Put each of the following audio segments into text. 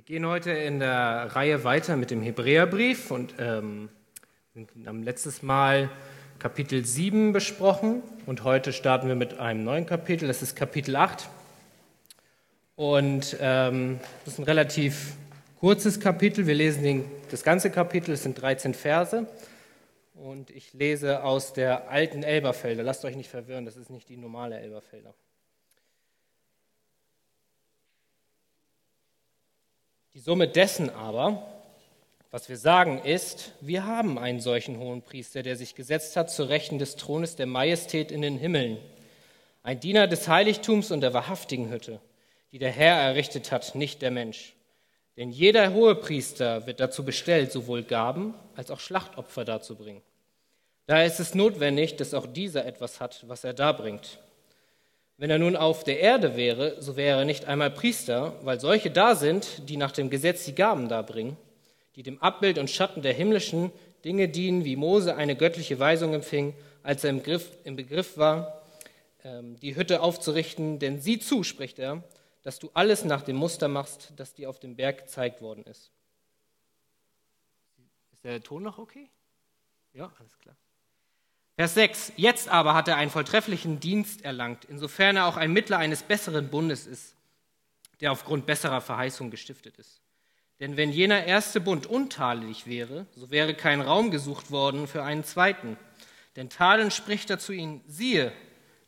Wir gehen heute in der Reihe weiter mit dem Hebräerbrief und ähm, haben letztes Mal Kapitel 7 besprochen und heute starten wir mit einem neuen Kapitel, das ist Kapitel 8. Und ähm, das ist ein relativ kurzes Kapitel, wir lesen den, das ganze Kapitel, es sind 13 Verse und ich lese aus der alten Elberfelder. Lasst euch nicht verwirren, das ist nicht die normale Elberfelder. Die Summe dessen aber, was wir sagen, ist, wir haben einen solchen hohen Priester, der sich gesetzt hat zur Rechten des Thrones der Majestät in den Himmeln, ein Diener des Heiligtums und der wahrhaftigen Hütte, die der Herr errichtet hat, nicht der Mensch. Denn jeder hohe Priester wird dazu bestellt, sowohl Gaben als auch Schlachtopfer darzubringen. Daher ist es notwendig, dass auch dieser etwas hat, was er darbringt. Wenn er nun auf der Erde wäre, so wäre er nicht einmal Priester, weil solche da sind, die nach dem Gesetz die Gaben darbringen, die dem Abbild und Schatten der himmlischen Dinge dienen, wie Mose eine göttliche Weisung empfing, als er im, Griff, im Begriff war, ähm, die Hütte aufzurichten. Denn sieh zu, spricht er, dass du alles nach dem Muster machst, das dir auf dem Berg gezeigt worden ist. Ist der Ton noch okay? Ja, alles klar. Vers 6. Jetzt aber hat er einen volltrefflichen Dienst erlangt, insofern er auch ein Mittler eines besseren Bundes ist, der aufgrund besserer Verheißung gestiftet ist. Denn wenn jener erste Bund untadelig wäre, so wäre kein Raum gesucht worden für einen zweiten. Denn Tadeln spricht er zu ihnen, siehe,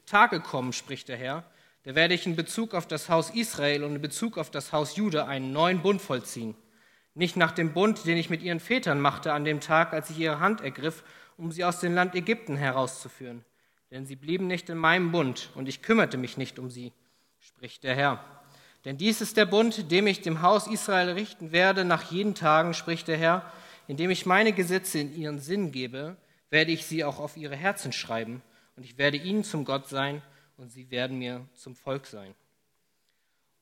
Tage kommen, spricht der Herr, da werde ich in Bezug auf das Haus Israel und in Bezug auf das Haus Juda einen neuen Bund vollziehen. Nicht nach dem Bund, den ich mit ihren Vätern machte an dem Tag, als ich ihre Hand ergriff um sie aus dem Land Ägypten herauszuführen. Denn sie blieben nicht in meinem Bund, und ich kümmerte mich nicht um sie, spricht der Herr. Denn dies ist der Bund, dem ich dem Haus Israel richten werde nach jeden Tagen, spricht der Herr, indem ich meine Gesetze in ihren Sinn gebe, werde ich sie auch auf ihre Herzen schreiben, und ich werde ihnen zum Gott sein, und sie werden mir zum Volk sein.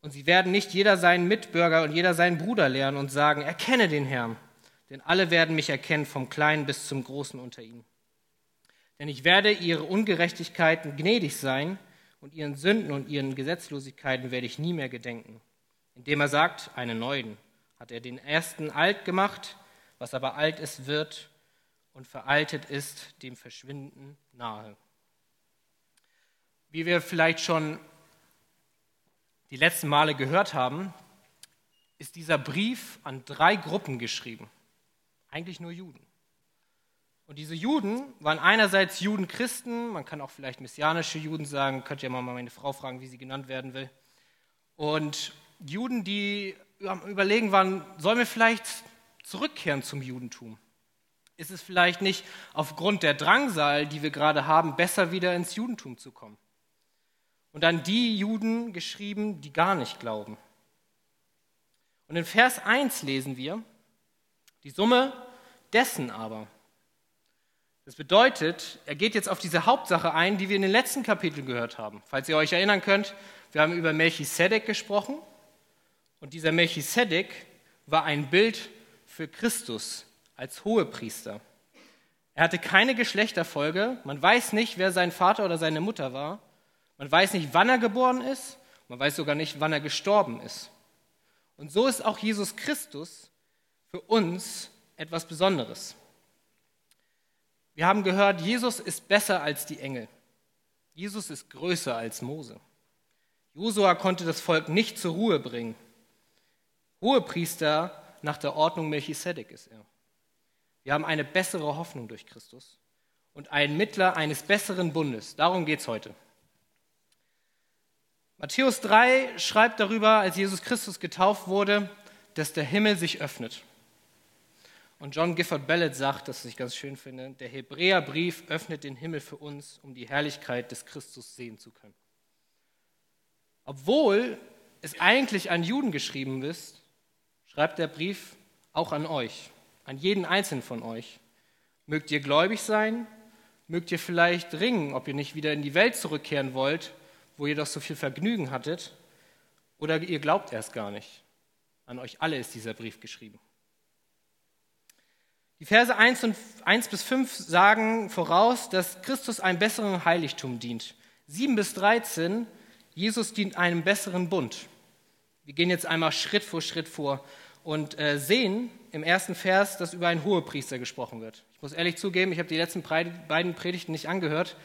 Und sie werden nicht jeder seinen Mitbürger und jeder seinen Bruder lernen und sagen, erkenne den Herrn, denn alle werden mich erkennen, vom Kleinen bis zum Großen unter ihnen. Denn ich werde ihre Ungerechtigkeiten gnädig sein und ihren Sünden und ihren Gesetzlosigkeiten werde ich nie mehr gedenken. Indem er sagt, einen neuen, hat er den ersten alt gemacht, was aber alt ist, wird und veraltet ist, dem Verschwinden nahe. Wie wir vielleicht schon die letzten Male gehört haben, ist dieser Brief an drei Gruppen geschrieben. Eigentlich nur Juden. Und diese Juden waren einerseits Judenchristen, man kann auch vielleicht messianische Juden sagen, könnt ihr mal meine Frau fragen, wie sie genannt werden will. Und Juden, die am Überlegen waren, sollen wir vielleicht zurückkehren zum Judentum? Ist es vielleicht nicht aufgrund der Drangsal, die wir gerade haben, besser wieder ins Judentum zu kommen? Und an die Juden geschrieben, die gar nicht glauben. Und in Vers 1 lesen wir, die Summe dessen aber. Das bedeutet, er geht jetzt auf diese Hauptsache ein, die wir in den letzten Kapiteln gehört haben. Falls ihr euch erinnern könnt, wir haben über Melchisedek gesprochen und dieser Melchisedek war ein Bild für Christus als Hohepriester. Er hatte keine Geschlechterfolge, man weiß nicht, wer sein Vater oder seine Mutter war, man weiß nicht, wann er geboren ist, man weiß sogar nicht, wann er gestorben ist. Und so ist auch Jesus Christus für uns etwas Besonderes. Wir haben gehört, Jesus ist besser als die Engel. Jesus ist größer als Mose. Josua konnte das Volk nicht zur Ruhe bringen. Hohepriester nach der Ordnung Melchisedek ist er. Wir haben eine bessere Hoffnung durch Christus und einen Mittler eines besseren Bundes. Darum geht es heute. Matthäus 3 schreibt darüber, als Jesus Christus getauft wurde, dass der Himmel sich öffnet. Und John Gifford Ballard sagt, das ich ganz schön finde, der Hebräerbrief öffnet den Himmel für uns, um die Herrlichkeit des Christus sehen zu können. Obwohl es eigentlich an Juden geschrieben ist, schreibt der Brief auch an euch, an jeden einzelnen von euch. Mögt ihr gläubig sein? Mögt ihr vielleicht ringen, ob ihr nicht wieder in die Welt zurückkehren wollt, wo ihr doch so viel Vergnügen hattet? Oder ihr glaubt erst gar nicht. An euch alle ist dieser Brief geschrieben. Die Verse 1, und, 1 bis 5 sagen voraus, dass Christus einem besseren Heiligtum dient. 7 bis 13, Jesus dient einem besseren Bund. Wir gehen jetzt einmal Schritt für Schritt vor und äh, sehen im ersten Vers, dass über einen Hohepriester gesprochen wird. Ich muss ehrlich zugeben, ich habe die letzten beiden Predigten nicht angehört.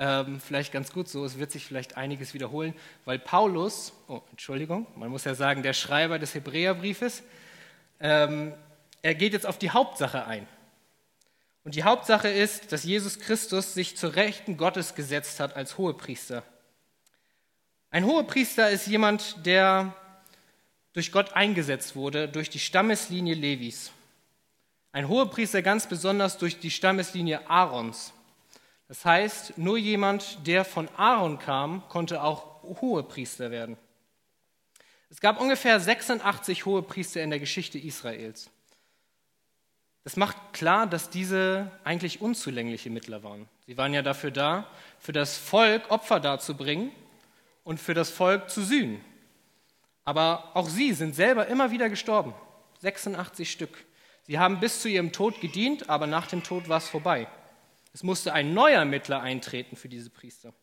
Ähm, vielleicht ganz gut so, es wird sich vielleicht einiges wiederholen, weil Paulus, oh, Entschuldigung, man muss ja sagen, der Schreiber des Hebräerbriefes, ähm, er geht jetzt auf die Hauptsache ein. Und die Hauptsache ist, dass Jesus Christus sich zur Rechten Gottes gesetzt hat als Hohepriester. Ein Hohepriester ist jemand, der durch Gott eingesetzt wurde, durch die Stammeslinie Levis. Ein Hohepriester ganz besonders durch die Stammeslinie Aarons. Das heißt, nur jemand, der von Aaron kam, konnte auch Hohepriester werden. Es gab ungefähr 86 Hohepriester in der Geschichte Israels. Das macht klar, dass diese eigentlich unzulängliche Mittler waren. Sie waren ja dafür da, für das Volk Opfer darzubringen und für das Volk zu sühnen. Aber auch sie sind selber immer wieder gestorben. 86 Stück. Sie haben bis zu ihrem Tod gedient, aber nach dem Tod war es vorbei. Es musste ein neuer Mittler eintreten für diese Priester.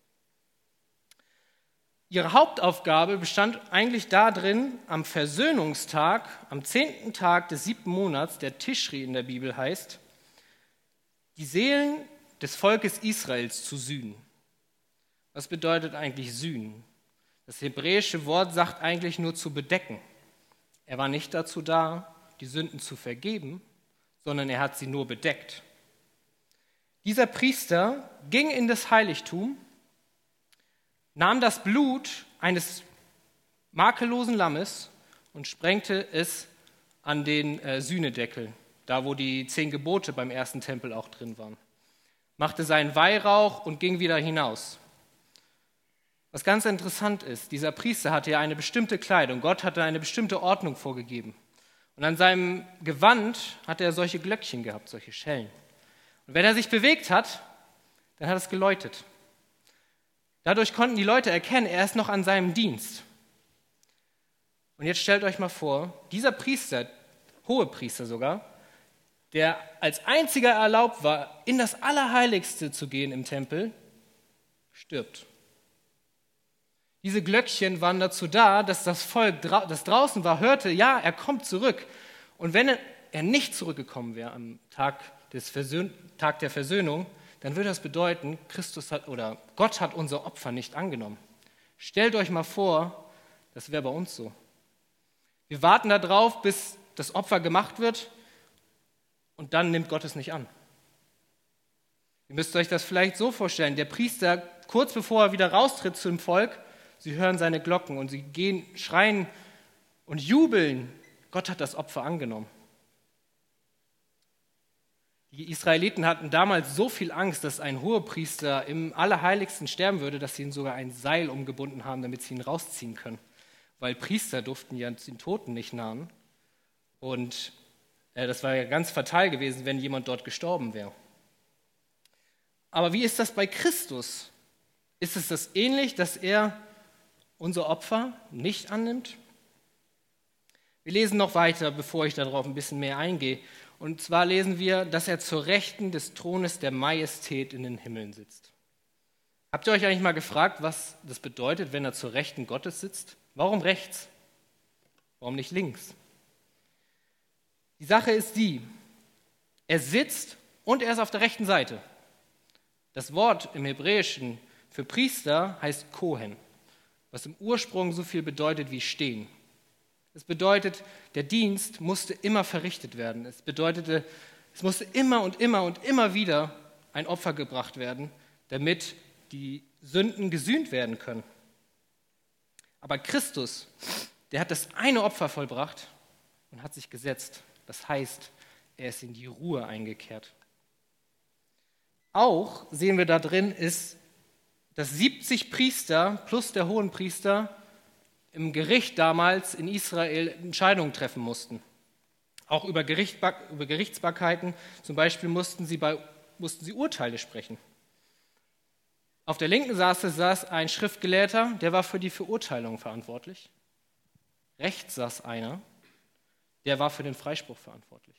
Ihre Hauptaufgabe bestand eigentlich darin, am Versöhnungstag, am zehnten Tag des siebten Monats, der Tischri in der Bibel heißt, die Seelen des Volkes Israels zu sühnen. Was bedeutet eigentlich sühnen? Das hebräische Wort sagt eigentlich nur zu bedecken. Er war nicht dazu da, die Sünden zu vergeben, sondern er hat sie nur bedeckt. Dieser Priester ging in das Heiligtum, nahm das Blut eines makellosen Lammes und sprengte es an den äh, Sühnedeckel, da wo die zehn Gebote beim ersten Tempel auch drin waren, machte seinen Weihrauch und ging wieder hinaus. Was ganz interessant ist, dieser Priester hatte ja eine bestimmte Kleidung, Gott hatte eine bestimmte Ordnung vorgegeben. Und an seinem Gewand hatte er solche Glöckchen gehabt, solche Schellen. Und wenn er sich bewegt hat, dann hat es geläutet. Dadurch konnten die Leute erkennen, er ist noch an seinem Dienst. Und jetzt stellt euch mal vor, dieser Priester, hohe Priester sogar, der als einziger erlaubt war, in das Allerheiligste zu gehen im Tempel, stirbt. Diese Glöckchen waren dazu da, dass das Volk, das draußen war, hörte, ja, er kommt zurück. Und wenn er nicht zurückgekommen wäre am Tag, des Versöhn Tag der Versöhnung, dann würde das bedeuten, Christus hat oder Gott hat unser Opfer nicht angenommen. Stellt euch mal vor, das wäre bei uns so. Wir warten darauf, bis das Opfer gemacht wird und dann nimmt Gott es nicht an. Ihr müsst euch das vielleicht so vorstellen. Der Priester, kurz bevor er wieder raustritt zum Volk, Sie hören seine Glocken und sie gehen, schreien und jubeln. Gott hat das Opfer angenommen. Die Israeliten hatten damals so viel Angst, dass ein Hohepriester im Allerheiligsten sterben würde, dass sie ihn sogar ein Seil umgebunden haben, damit sie ihn rausziehen können. Weil Priester durften ja den Toten nicht nahen. Und äh, das war ja ganz fatal gewesen, wenn jemand dort gestorben wäre. Aber wie ist das bei Christus? Ist es das ähnlich, dass er unser Opfer nicht annimmt? Wir lesen noch weiter, bevor ich darauf ein bisschen mehr eingehe. Und zwar lesen wir, dass er zur Rechten des Thrones der Majestät in den Himmeln sitzt. Habt ihr euch eigentlich mal gefragt, was das bedeutet, wenn er zur Rechten Gottes sitzt? Warum rechts? Warum nicht links? Die Sache ist die, er sitzt und er ist auf der rechten Seite. Das Wort im Hebräischen für Priester heißt Kohen was im Ursprung so viel bedeutet wie stehen. Es bedeutet, der Dienst musste immer verrichtet werden. Es bedeutete, es musste immer und immer und immer wieder ein Opfer gebracht werden, damit die Sünden gesühnt werden können. Aber Christus, der hat das eine Opfer vollbracht und hat sich gesetzt. Das heißt, er ist in die Ruhe eingekehrt. Auch sehen wir da drin, ist dass 70 Priester plus der Hohenpriester im Gericht damals in Israel Entscheidungen treffen mussten. Auch über, über Gerichtsbarkeiten, zum Beispiel mussten sie, bei, mussten sie Urteile sprechen. Auf der linken Seite saß ein Schriftgelehrter, der war für die Verurteilung verantwortlich. Rechts saß einer, der war für den Freispruch verantwortlich.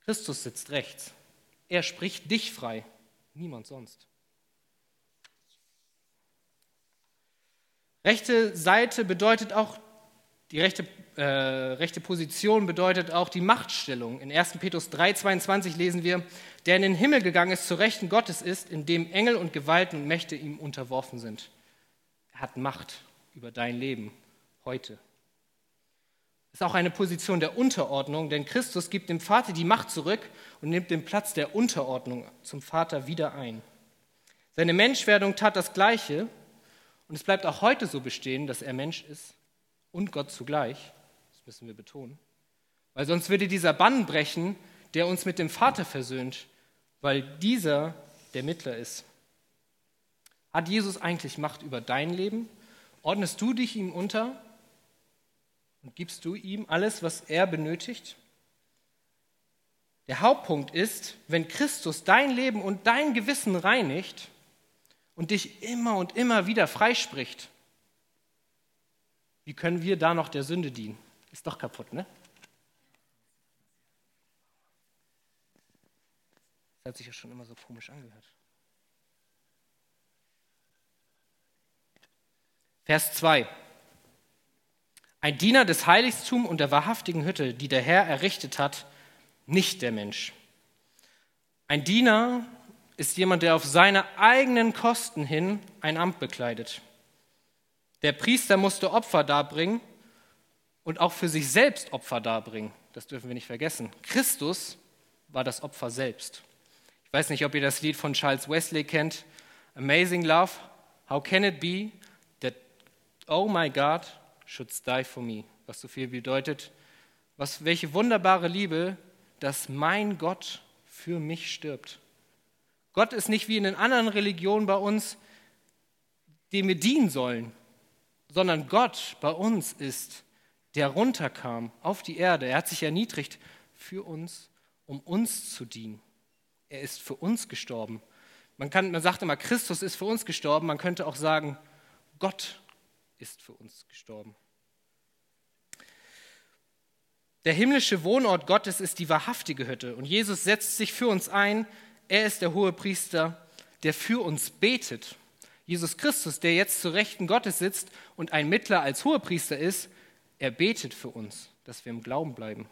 Christus sitzt rechts. Er spricht dich frei, niemand sonst. Rechte Seite bedeutet auch, die rechte, äh, rechte Position bedeutet auch die Machtstellung. In 1. Petrus 3,22 lesen wir, der in den Himmel gegangen ist, zu Rechten Gottes ist, in dem Engel und Gewalten und Mächte ihm unterworfen sind. Er hat Macht über dein Leben heute. Das ist auch eine Position der Unterordnung, denn Christus gibt dem Vater die Macht zurück und nimmt den Platz der Unterordnung zum Vater wieder ein. Seine Menschwerdung tat das Gleiche und es bleibt auch heute so bestehen, dass er Mensch ist und Gott zugleich. Das müssen wir betonen. Weil sonst würde dieser Bann brechen, der uns mit dem Vater versöhnt, weil dieser der Mittler ist. Hat Jesus eigentlich Macht über dein Leben? Ordnest du dich ihm unter? Und gibst du ihm alles, was er benötigt? Der Hauptpunkt ist, wenn Christus dein Leben und dein Gewissen reinigt und dich immer und immer wieder freispricht, wie können wir da noch der Sünde dienen? Ist doch kaputt, ne? Das hat sich ja schon immer so komisch angehört. Vers 2. Ein Diener des Heiligtums und der wahrhaftigen Hütte, die der Herr errichtet hat, nicht der Mensch. Ein Diener ist jemand, der auf seine eigenen Kosten hin ein Amt bekleidet. Der Priester musste Opfer darbringen und auch für sich selbst Opfer darbringen. Das dürfen wir nicht vergessen. Christus war das Opfer selbst. Ich weiß nicht, ob ihr das Lied von Charles Wesley kennt. Amazing Love, how can it be that, oh my God, should die for me, was so viel bedeutet, was, welche wunderbare Liebe, dass mein Gott für mich stirbt. Gott ist nicht wie in den anderen Religionen bei uns, dem wir dienen sollen, sondern Gott bei uns ist, der runterkam auf die Erde. Er hat sich erniedrigt für uns, um uns zu dienen. Er ist für uns gestorben. Man, kann, man sagt immer, Christus ist für uns gestorben. Man könnte auch sagen, Gott ist für uns gestorben. Der himmlische Wohnort Gottes ist die wahrhaftige Hütte und Jesus setzt sich für uns ein. Er ist der hohe Priester, der für uns betet. Jesus Christus, der jetzt zu Rechten Gottes sitzt und ein Mittler als Hohepriester ist, er betet für uns, dass wir im Glauben bleiben.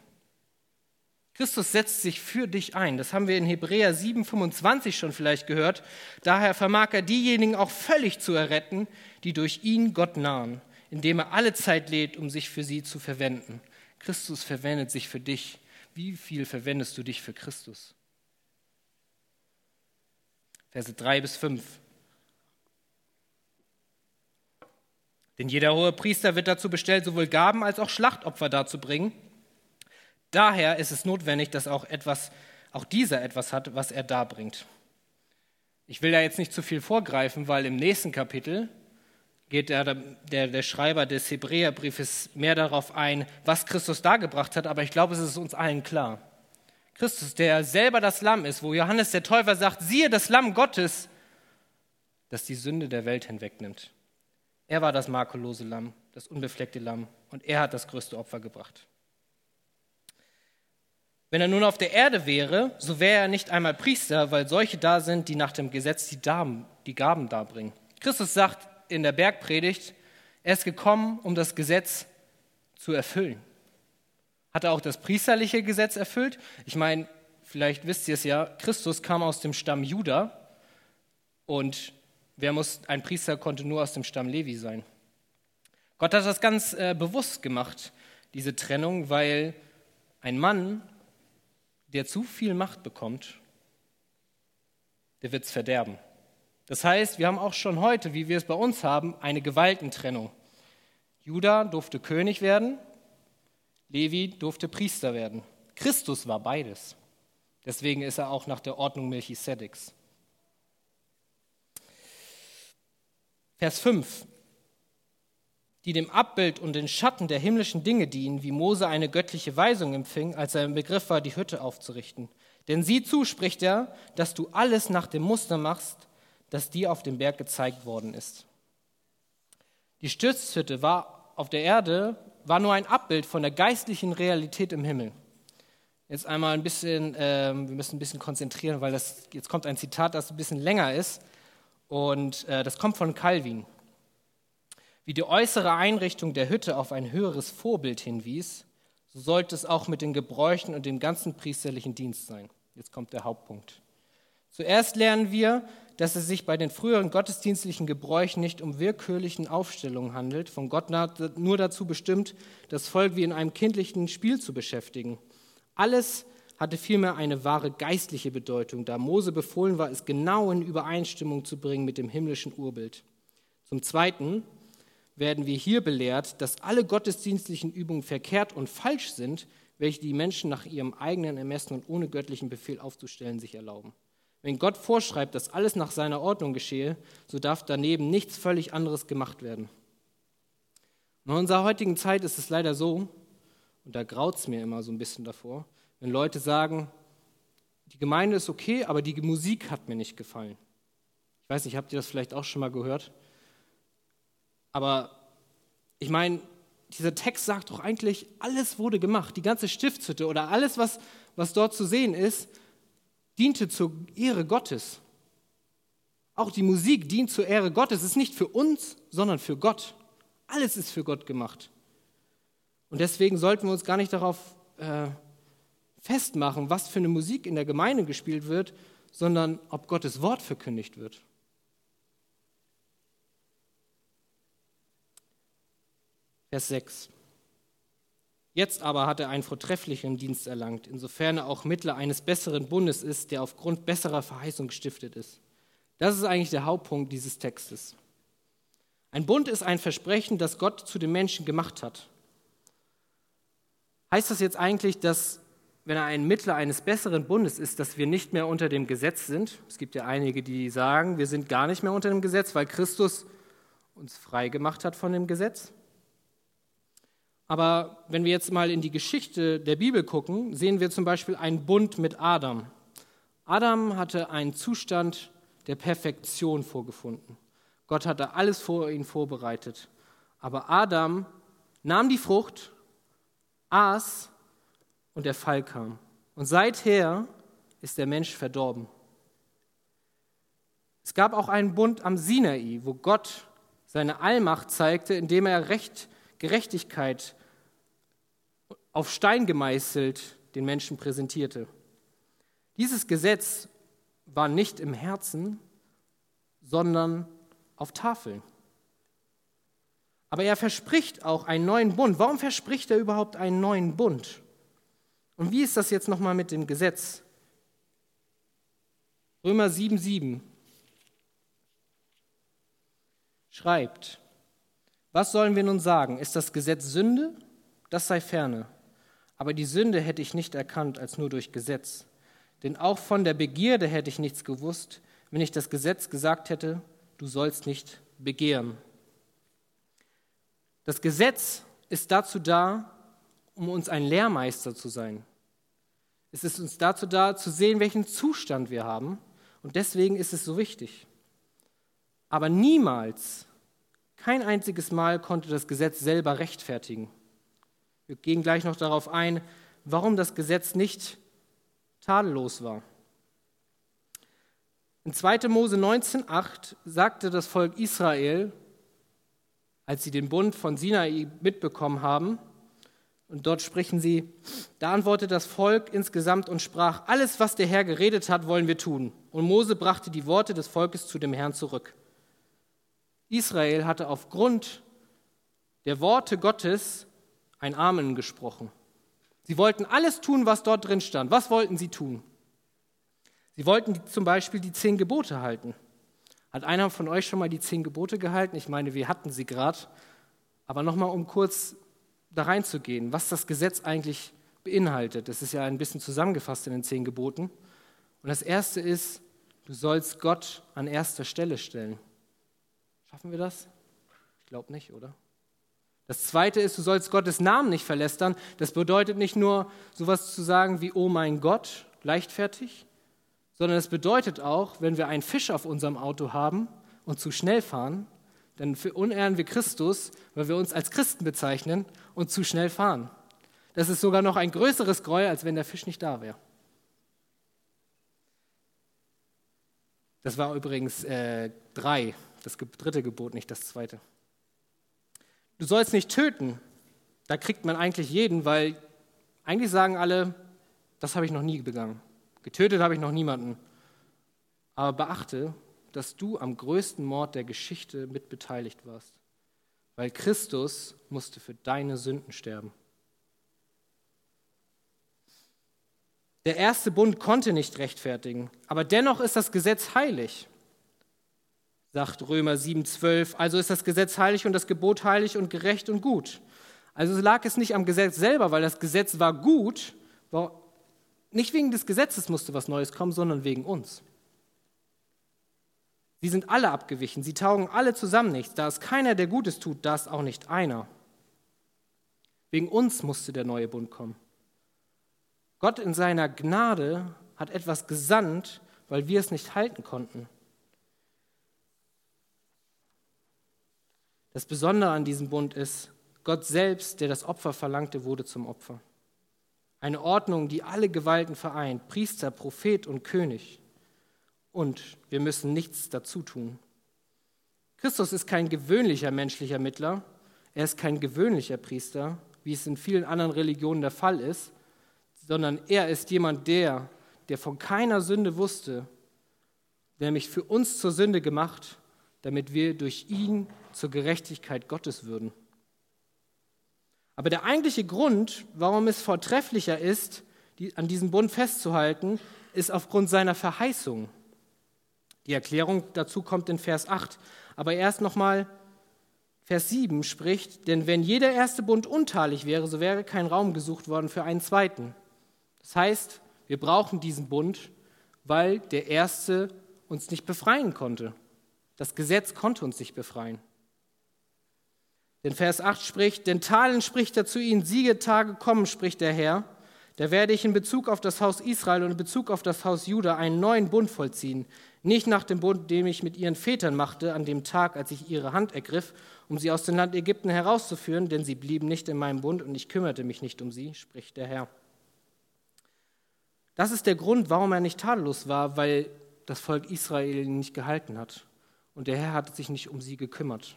Christus setzt sich für dich ein. Das haben wir in Hebräer 7,25 schon vielleicht gehört. Daher vermag er diejenigen auch völlig zu erretten, die durch ihn Gott nahen, indem er alle Zeit lädt, um sich für sie zu verwenden. Christus verwendet sich für dich. Wie viel verwendest du dich für Christus? Verse 3 bis 5. Denn jeder hohe Priester wird dazu bestellt, sowohl Gaben als auch Schlachtopfer darzubringen. Daher ist es notwendig, dass auch, etwas, auch dieser etwas hat, was er darbringt. Ich will da jetzt nicht zu viel vorgreifen, weil im nächsten Kapitel geht der, der, der Schreiber des Hebräerbriefes mehr darauf ein, was Christus dargebracht hat, aber ich glaube, es ist uns allen klar. Christus, der selber das Lamm ist, wo Johannes der Täufer sagt, siehe das Lamm Gottes, das die Sünde der Welt hinwegnimmt. Er war das makellose Lamm, das unbefleckte Lamm, und er hat das größte Opfer gebracht. Wenn er nun auf der Erde wäre, so wäre er nicht einmal Priester, weil solche da sind, die nach dem Gesetz die, Darben, die Gaben darbringen. Christus sagt in der Bergpredigt, er ist gekommen, um das Gesetz zu erfüllen. Hat er auch das priesterliche Gesetz erfüllt? Ich meine, vielleicht wisst ihr es ja, Christus kam aus dem Stamm Juda und wer muss, ein Priester konnte nur aus dem Stamm Levi sein. Gott hat das ganz äh, bewusst gemacht, diese Trennung, weil ein Mann, der zu viel Macht bekommt, der wird es verderben. Das heißt, wir haben auch schon heute, wie wir es bei uns haben, eine Gewaltentrennung. Judah durfte König werden, Levi durfte Priester werden. Christus war beides. Deswegen ist er auch nach der Ordnung Melchisedeks. Vers 5. Die dem Abbild und den Schatten der himmlischen Dinge dienen, wie Mose eine göttliche Weisung empfing, als er im Begriff war, die Hütte aufzurichten. Denn sieh zu, spricht er, dass du alles nach dem Muster machst, das dir auf dem Berg gezeigt worden ist. Die Stiftshütte war auf der Erde, war nur ein Abbild von der geistlichen Realität im Himmel. Jetzt einmal ein bisschen, äh, wir müssen ein bisschen konzentrieren, weil das, jetzt kommt ein Zitat, das ein bisschen länger ist. Und äh, das kommt von Calvin. Wie die äußere Einrichtung der Hütte auf ein höheres Vorbild hinwies, so sollte es auch mit den Gebräuchen und dem ganzen priesterlichen Dienst sein. Jetzt kommt der Hauptpunkt. Zuerst lernen wir, dass es sich bei den früheren gottesdienstlichen Gebräuchen nicht um willkürlichen Aufstellungen handelt, von Gott nur dazu bestimmt, das Volk wie in einem kindlichen Spiel zu beschäftigen. Alles hatte vielmehr eine wahre geistliche Bedeutung, da Mose befohlen war, es genau in Übereinstimmung zu bringen mit dem himmlischen Urbild. Zum Zweiten werden wir hier belehrt, dass alle gottesdienstlichen Übungen verkehrt und falsch sind, welche die Menschen nach ihrem eigenen Ermessen und ohne göttlichen Befehl aufzustellen sich erlauben. Wenn Gott vorschreibt, dass alles nach seiner Ordnung geschehe, so darf daneben nichts völlig anderes gemacht werden. In unserer heutigen Zeit ist es leider so, und da graut es mir immer so ein bisschen davor, wenn Leute sagen, die Gemeinde ist okay, aber die Musik hat mir nicht gefallen. Ich weiß nicht, habt ihr das vielleicht auch schon mal gehört? Aber ich meine, dieser Text sagt doch eigentlich, alles wurde gemacht, die ganze Stiftshütte oder alles, was, was dort zu sehen ist, diente zur Ehre Gottes. Auch die Musik dient zur Ehre Gottes. Es ist nicht für uns, sondern für Gott. Alles ist für Gott gemacht. Und deswegen sollten wir uns gar nicht darauf äh, festmachen, was für eine Musik in der Gemeinde gespielt wird, sondern ob Gottes Wort verkündigt wird. Vers 6. Jetzt aber hat er einen vortrefflichen Dienst erlangt, insofern er auch Mittler eines besseren Bundes ist, der aufgrund besserer Verheißung gestiftet ist. Das ist eigentlich der Hauptpunkt dieses Textes. Ein Bund ist ein Versprechen, das Gott zu den Menschen gemacht hat. Heißt das jetzt eigentlich, dass wenn er ein Mittler eines besseren Bundes ist, dass wir nicht mehr unter dem Gesetz sind? Es gibt ja einige, die sagen, wir sind gar nicht mehr unter dem Gesetz, weil Christus uns frei gemacht hat von dem Gesetz. Aber wenn wir jetzt mal in die Geschichte der Bibel gucken, sehen wir zum Beispiel einen Bund mit Adam. Adam hatte einen Zustand der Perfektion vorgefunden. Gott hatte alles vor ihn vorbereitet. Aber Adam nahm die Frucht, aß und der Fall kam. Und seither ist der Mensch verdorben. Es gab auch einen Bund am Sinai, wo Gott seine Allmacht zeigte, indem er Recht, Gerechtigkeit auf Stein gemeißelt den Menschen präsentierte. Dieses Gesetz war nicht im Herzen, sondern auf Tafeln. Aber er verspricht auch einen neuen Bund. Warum verspricht er überhaupt einen neuen Bund? Und wie ist das jetzt nochmal mit dem Gesetz? Römer 7,7 schreibt, was sollen wir nun sagen? Ist das Gesetz Sünde? Das sei ferne. Aber die Sünde hätte ich nicht erkannt als nur durch Gesetz. Denn auch von der Begierde hätte ich nichts gewusst, wenn ich das Gesetz gesagt hätte, du sollst nicht begehren. Das Gesetz ist dazu da, um uns ein Lehrmeister zu sein. Es ist uns dazu da, zu sehen, welchen Zustand wir haben. Und deswegen ist es so wichtig. Aber niemals, kein einziges Mal konnte das Gesetz selber rechtfertigen. Wir gehen gleich noch darauf ein, warum das Gesetz nicht tadellos war. In 2. Mose 19,8 sagte das Volk Israel, als sie den Bund von Sinai mitbekommen haben, und dort sprechen sie, da antwortete das Volk insgesamt und sprach, alles, was der Herr geredet hat, wollen wir tun. Und Mose brachte die Worte des Volkes zu dem Herrn zurück. Israel hatte aufgrund der Worte Gottes ein Amen gesprochen. Sie wollten alles tun, was dort drin stand. Was wollten sie tun? Sie wollten zum Beispiel die zehn Gebote halten. Hat einer von euch schon mal die zehn Gebote gehalten? Ich meine, wir hatten sie gerade. Aber nochmal, um kurz da reinzugehen, was das Gesetz eigentlich beinhaltet. Das ist ja ein bisschen zusammengefasst in den zehn Geboten. Und das erste ist, du sollst Gott an erster Stelle stellen. Schaffen wir das? Ich glaube nicht, oder? Das zweite ist, du sollst Gottes Namen nicht verlästern. Das bedeutet nicht nur sowas zu sagen wie, oh mein Gott, leichtfertig, sondern es bedeutet auch, wenn wir einen Fisch auf unserem Auto haben und zu schnell fahren, dann unehren wir Christus, weil wir uns als Christen bezeichnen und zu schnell fahren. Das ist sogar noch ein größeres Gräuel, als wenn der Fisch nicht da wäre. Das war übrigens äh, drei, das dritte Gebot, nicht das zweite. Du sollst nicht töten. Da kriegt man eigentlich jeden, weil eigentlich sagen alle, das habe ich noch nie begangen. Getötet habe ich noch niemanden. Aber beachte, dass du am größten Mord der Geschichte mitbeteiligt warst, weil Christus musste für deine Sünden sterben. Der erste Bund konnte nicht rechtfertigen, aber dennoch ist das Gesetz heilig, sagt Römer 7,12. Also ist das Gesetz heilig und das Gebot heilig und gerecht und gut. Also lag es nicht am Gesetz selber, weil das Gesetz war gut, nicht wegen des Gesetzes musste was Neues kommen, sondern wegen uns. Sie sind alle abgewichen, sie taugen alle zusammen nichts. Da es keiner, der Gutes tut, da ist auch nicht einer. Wegen uns musste der neue Bund kommen. Gott in seiner Gnade hat etwas gesandt, weil wir es nicht halten konnten. Das Besondere an diesem Bund ist, Gott selbst, der das Opfer verlangte, wurde zum Opfer. Eine Ordnung, die alle Gewalten vereint, Priester, Prophet und König und wir müssen nichts dazu tun. Christus ist kein gewöhnlicher menschlicher Mittler, er ist kein gewöhnlicher Priester, wie es in vielen anderen Religionen der Fall ist, sondern er ist jemand, der, der von keiner Sünde wusste, nämlich für uns zur Sünde gemacht, damit wir durch ihn zur Gerechtigkeit Gottes würden. Aber der eigentliche Grund, warum es vortrefflicher ist, an diesem Bund festzuhalten, ist aufgrund seiner Verheißung. Die Erklärung dazu kommt in Vers 8. Aber erst nochmal, Vers 7 spricht, denn wenn jeder erste Bund unteilig wäre, so wäre kein Raum gesucht worden für einen zweiten. Das heißt, wir brauchen diesen Bund, weil der erste uns nicht befreien konnte. Das Gesetz konnte uns nicht befreien. Denn Vers 8 spricht, denn Talen spricht er zu ihnen, Siegetage kommen, spricht der Herr. Da werde ich in Bezug auf das Haus Israel und in Bezug auf das Haus Juda einen neuen Bund vollziehen. Nicht nach dem Bund, den ich mit ihren Vätern machte, an dem Tag, als ich ihre Hand ergriff, um sie aus dem Land Ägypten herauszuführen, denn sie blieben nicht in meinem Bund und ich kümmerte mich nicht um sie, spricht der Herr. Das ist der Grund, warum er nicht tadellos war, weil das Volk Israel ihn nicht gehalten hat. Und der Herr hat sich nicht um sie gekümmert.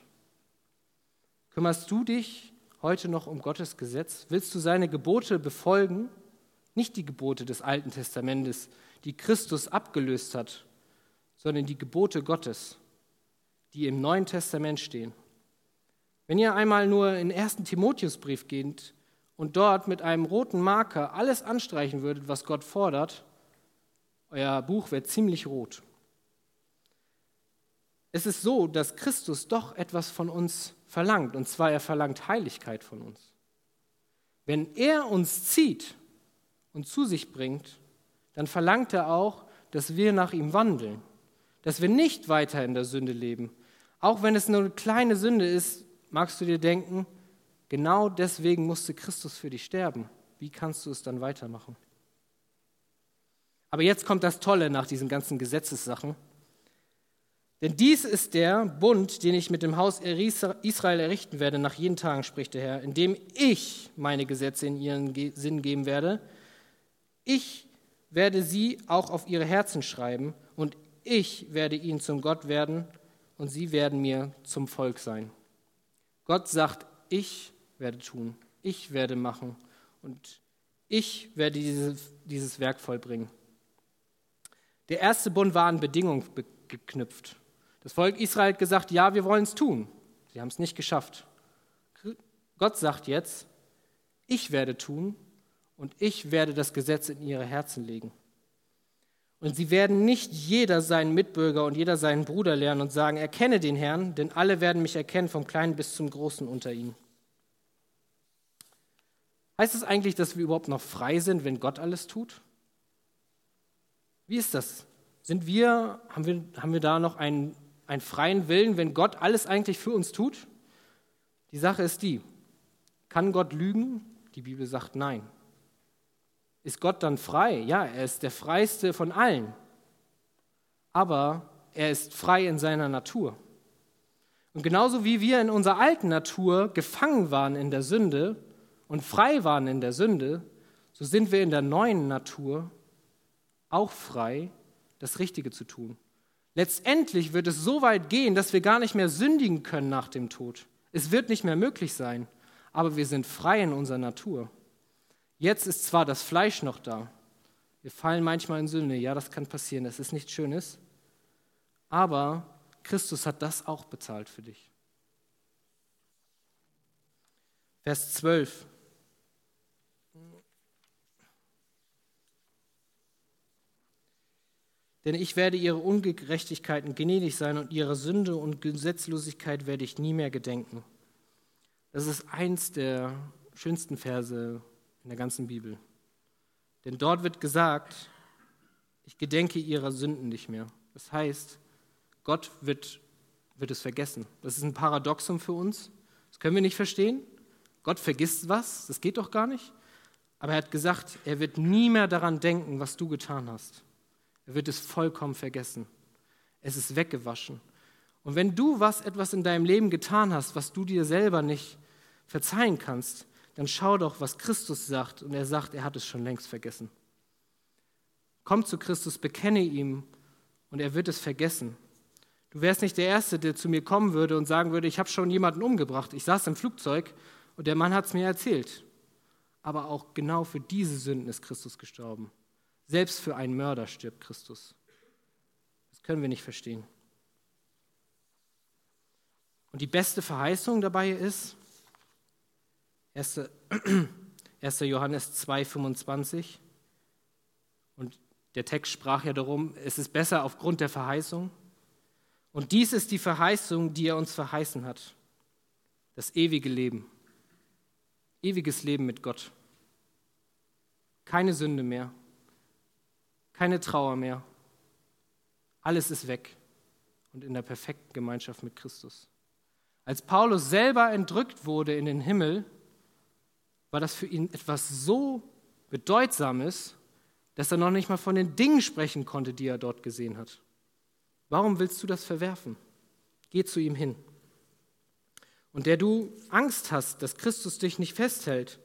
Kümmerst du dich heute noch um Gottes Gesetz? Willst du seine Gebote befolgen? Nicht die Gebote des Alten Testamentes, die Christus abgelöst hat sondern die Gebote Gottes, die im Neuen Testament stehen. Wenn ihr einmal nur in den ersten Timotheusbrief geht und dort mit einem roten Marker alles anstreichen würdet, was Gott fordert, euer Buch wäre ziemlich rot. Es ist so, dass Christus doch etwas von uns verlangt, und zwar er verlangt Heiligkeit von uns. Wenn er uns zieht und zu sich bringt, dann verlangt er auch, dass wir nach ihm wandeln dass wir nicht weiter in der Sünde leben. Auch wenn es nur eine kleine Sünde ist, magst du dir denken, genau deswegen musste Christus für dich sterben. Wie kannst du es dann weitermachen? Aber jetzt kommt das Tolle nach diesen ganzen Gesetzessachen. Denn dies ist der Bund, den ich mit dem Haus Israel errichten werde nach jenen Tagen, spricht der Herr, indem ich meine Gesetze in ihren Sinn geben werde. Ich werde sie auch auf ihre Herzen schreiben und ich werde ihnen zum Gott werden und sie werden mir zum Volk sein. Gott sagt, ich werde tun, ich werde machen und ich werde dieses, dieses Werk vollbringen. Der erste Bund war an Bedingungen geknüpft. Das Volk Israel hat gesagt, ja, wir wollen es tun. Sie haben es nicht geschafft. Gott sagt jetzt, ich werde tun und ich werde das Gesetz in ihre Herzen legen. Und sie werden nicht jeder seinen Mitbürger und jeder seinen Bruder lernen und sagen, erkenne den Herrn, denn alle werden mich erkennen, vom Kleinen bis zum Großen unter ihnen. Heißt es eigentlich, dass wir überhaupt noch frei sind, wenn Gott alles tut? Wie ist das? Sind wir, haben wir, haben wir da noch einen, einen freien Willen, wenn Gott alles eigentlich für uns tut? Die Sache ist die, kann Gott lügen? Die Bibel sagt nein. Ist Gott dann frei? Ja, er ist der freiste von allen. Aber er ist frei in seiner Natur. Und genauso wie wir in unserer alten Natur gefangen waren in der Sünde und frei waren in der Sünde, so sind wir in der neuen Natur auch frei, das Richtige zu tun. Letztendlich wird es so weit gehen, dass wir gar nicht mehr sündigen können nach dem Tod. Es wird nicht mehr möglich sein, aber wir sind frei in unserer Natur. Jetzt ist zwar das Fleisch noch da. Wir fallen manchmal in Sünde, ja, das kann passieren, das ist nichts Schönes. Aber Christus hat das auch bezahlt für dich. Vers 12. Denn ich werde ihre Ungerechtigkeiten gnädig sein und ihre Sünde und Gesetzlosigkeit werde ich nie mehr gedenken. Das ist eins der schönsten Verse in der ganzen Bibel. Denn dort wird gesagt, ich gedenke ihrer Sünden nicht mehr. Das heißt, Gott wird, wird es vergessen. Das ist ein Paradoxum für uns. Das können wir nicht verstehen. Gott vergisst was, das geht doch gar nicht. Aber er hat gesagt, er wird nie mehr daran denken, was du getan hast. Er wird es vollkommen vergessen. Es ist weggewaschen. Und wenn du was etwas in deinem Leben getan hast, was du dir selber nicht verzeihen kannst, dann schau doch, was Christus sagt. Und er sagt, er hat es schon längst vergessen. Komm zu Christus, bekenne ihm und er wird es vergessen. Du wärst nicht der Erste, der zu mir kommen würde und sagen würde, ich habe schon jemanden umgebracht. Ich saß im Flugzeug und der Mann hat es mir erzählt. Aber auch genau für diese Sünden ist Christus gestorben. Selbst für einen Mörder stirbt Christus. Das können wir nicht verstehen. Und die beste Verheißung dabei ist, 1. Johannes 2,25. Und der Text sprach ja darum, es ist besser aufgrund der Verheißung. Und dies ist die Verheißung, die er uns verheißen hat. Das ewige Leben. Ewiges Leben mit Gott. Keine Sünde mehr. Keine Trauer mehr. Alles ist weg und in der perfekten Gemeinschaft mit Christus. Als Paulus selber entrückt wurde in den Himmel, war das für ihn etwas so Bedeutsames, dass er noch nicht mal von den Dingen sprechen konnte, die er dort gesehen hat. Warum willst du das verwerfen? Geh zu ihm hin. Und der du Angst hast, dass Christus dich nicht festhält,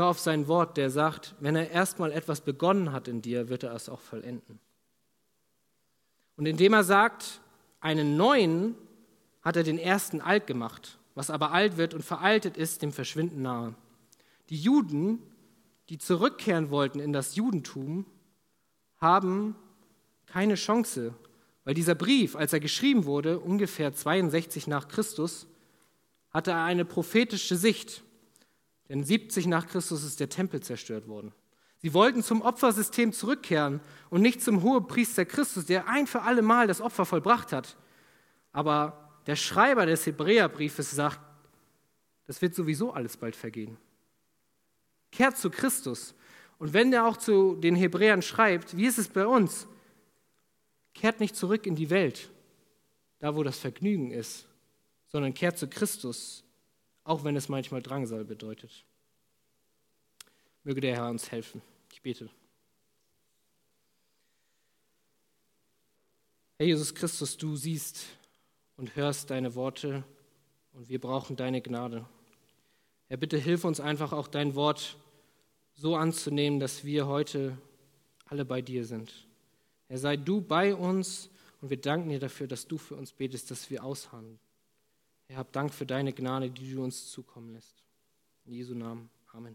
hör auf sein Wort, der sagt, wenn er erstmal etwas begonnen hat in dir, wird er es auch vollenden. Und indem er sagt, einen neuen hat er den ersten alt gemacht was aber alt wird und veraltet ist, dem Verschwinden nahe. Die Juden, die zurückkehren wollten in das Judentum, haben keine Chance, weil dieser Brief, als er geschrieben wurde, ungefähr 62 nach Christus, hatte er eine prophetische Sicht. Denn 70 nach Christus ist der Tempel zerstört worden. Sie wollten zum Opfersystem zurückkehren und nicht zum Hohepriester Christus, der ein für alle Mal das Opfer vollbracht hat. Aber der Schreiber des Hebräerbriefes sagt, das wird sowieso alles bald vergehen. Kehrt zu Christus. Und wenn er auch zu den Hebräern schreibt, wie ist es bei uns? Kehrt nicht zurück in die Welt, da wo das Vergnügen ist, sondern kehrt zu Christus, auch wenn es manchmal Drangsal bedeutet. Möge der Herr uns helfen. Ich bete. Herr Jesus Christus, du siehst, und hörst deine Worte und wir brauchen deine Gnade. Herr, bitte hilf uns einfach auch dein Wort so anzunehmen, dass wir heute alle bei dir sind. Herr, sei du bei uns und wir danken dir dafür, dass du für uns betest, dass wir aushandeln. Herr, hab Dank für deine Gnade, die du uns zukommen lässt. In Jesu Namen. Amen.